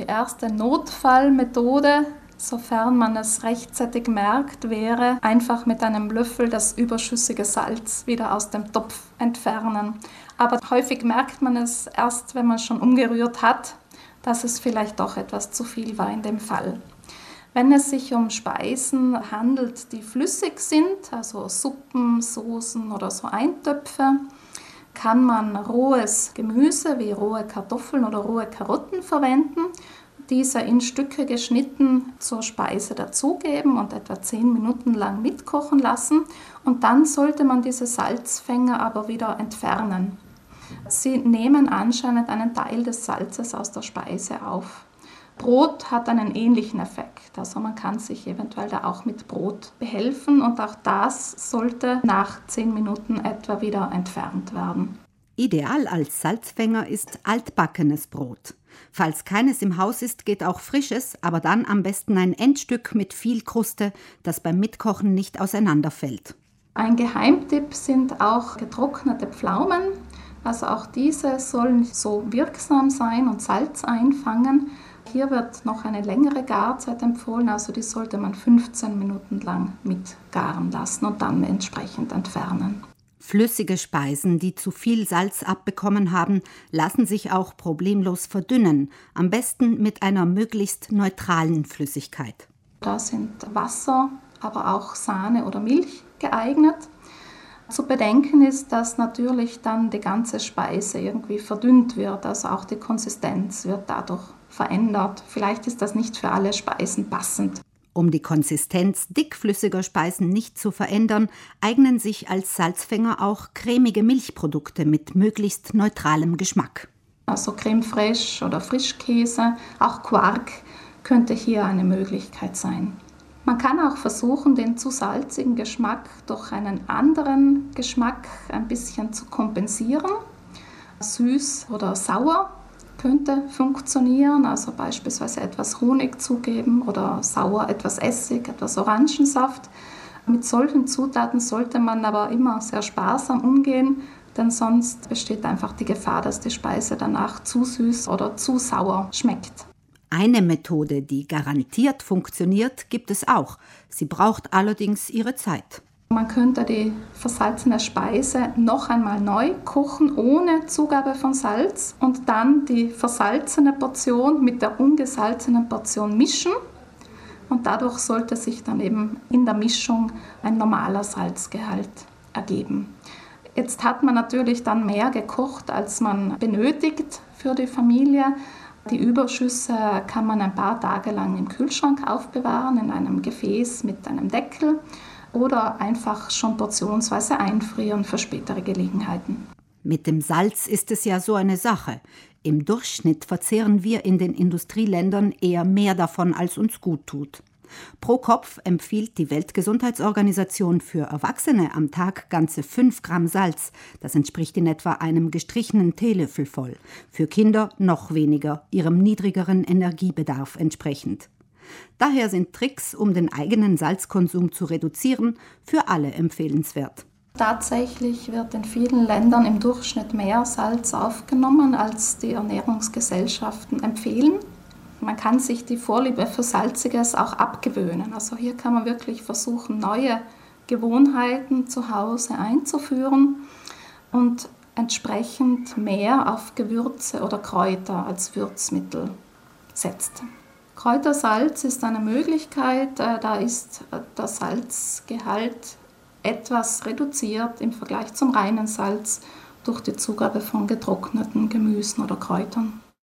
Die erste Notfallmethode, sofern man es rechtzeitig merkt, wäre einfach mit einem Löffel das überschüssige Salz wieder aus dem Topf entfernen. Aber häufig merkt man es erst, wenn man schon umgerührt hat, dass es vielleicht doch etwas zu viel war in dem Fall. Wenn es sich um Speisen handelt, die flüssig sind, also Suppen, Soßen oder so Eintöpfe, kann man rohes Gemüse wie rohe Kartoffeln oder rohe Karotten verwenden, diese in Stücke geschnitten zur Speise dazugeben und etwa 10 Minuten lang mitkochen lassen und dann sollte man diese Salzfänger aber wieder entfernen. Sie nehmen anscheinend einen Teil des Salzes aus der Speise auf. Brot hat einen ähnlichen Effekt. Also man kann sich eventuell da auch mit Brot behelfen und auch das sollte nach zehn Minuten etwa wieder entfernt werden. Ideal als Salzfänger ist altbackenes Brot. Falls keines im Haus ist, geht auch frisches, aber dann am besten ein Endstück mit viel Kruste, das beim Mitkochen nicht auseinanderfällt. Ein Geheimtipp sind auch getrocknete Pflaumen. Also auch diese sollen so wirksam sein und Salz einfangen. Hier wird noch eine längere Garzeit empfohlen, also die sollte man 15 Minuten lang mitgaren lassen und dann entsprechend entfernen. Flüssige Speisen, die zu viel Salz abbekommen haben, lassen sich auch problemlos verdünnen, am besten mit einer möglichst neutralen Flüssigkeit. Da sind Wasser, aber auch Sahne oder Milch geeignet. Zu bedenken ist, dass natürlich dann die ganze Speise irgendwie verdünnt wird, also auch die Konsistenz wird dadurch verändert. Vielleicht ist das nicht für alle Speisen passend. Um die Konsistenz dickflüssiger Speisen nicht zu verändern, eignen sich als Salzfänger auch cremige Milchprodukte mit möglichst neutralem Geschmack. Also Creme fraiche oder Frischkäse, auch Quark könnte hier eine Möglichkeit sein. Man kann auch versuchen, den zu salzigen Geschmack durch einen anderen Geschmack ein bisschen zu kompensieren. Süß oder sauer könnte funktionieren, also beispielsweise etwas Honig zugeben oder sauer etwas Essig, etwas Orangensaft. Mit solchen Zutaten sollte man aber immer sehr sparsam umgehen, denn sonst besteht einfach die Gefahr, dass die Speise danach zu süß oder zu sauer schmeckt. Eine Methode, die garantiert funktioniert, gibt es auch. Sie braucht allerdings ihre Zeit. Man könnte die versalzene Speise noch einmal neu kochen ohne Zugabe von Salz und dann die versalzene Portion mit der ungesalzenen Portion mischen. Und dadurch sollte sich dann eben in der Mischung ein normaler Salzgehalt ergeben. Jetzt hat man natürlich dann mehr gekocht, als man benötigt für die Familie. Die Überschüsse kann man ein paar Tage lang im Kühlschrank aufbewahren, in einem Gefäß mit einem Deckel oder einfach schon portionsweise einfrieren für spätere Gelegenheiten. Mit dem Salz ist es ja so eine Sache. Im Durchschnitt verzehren wir in den Industrieländern eher mehr davon, als uns gut tut. Pro Kopf empfiehlt die Weltgesundheitsorganisation für Erwachsene am Tag ganze 5 Gramm Salz. Das entspricht in etwa einem gestrichenen Teelöffel voll. Für Kinder noch weniger, ihrem niedrigeren Energiebedarf entsprechend. Daher sind Tricks, um den eigenen Salzkonsum zu reduzieren, für alle empfehlenswert. Tatsächlich wird in vielen Ländern im Durchschnitt mehr Salz aufgenommen, als die Ernährungsgesellschaften empfehlen. Man kann sich die Vorliebe für Salziges auch abgewöhnen. Also hier kann man wirklich versuchen, neue Gewohnheiten zu Hause einzuführen und entsprechend mehr auf Gewürze oder Kräuter als Würzmittel setzt. Kräutersalz ist eine Möglichkeit, äh, da ist äh, der Salzgehalt etwas reduziert im Vergleich zum reinen Salz durch die Zugabe von getrockneten Gemüsen oder Kräutern.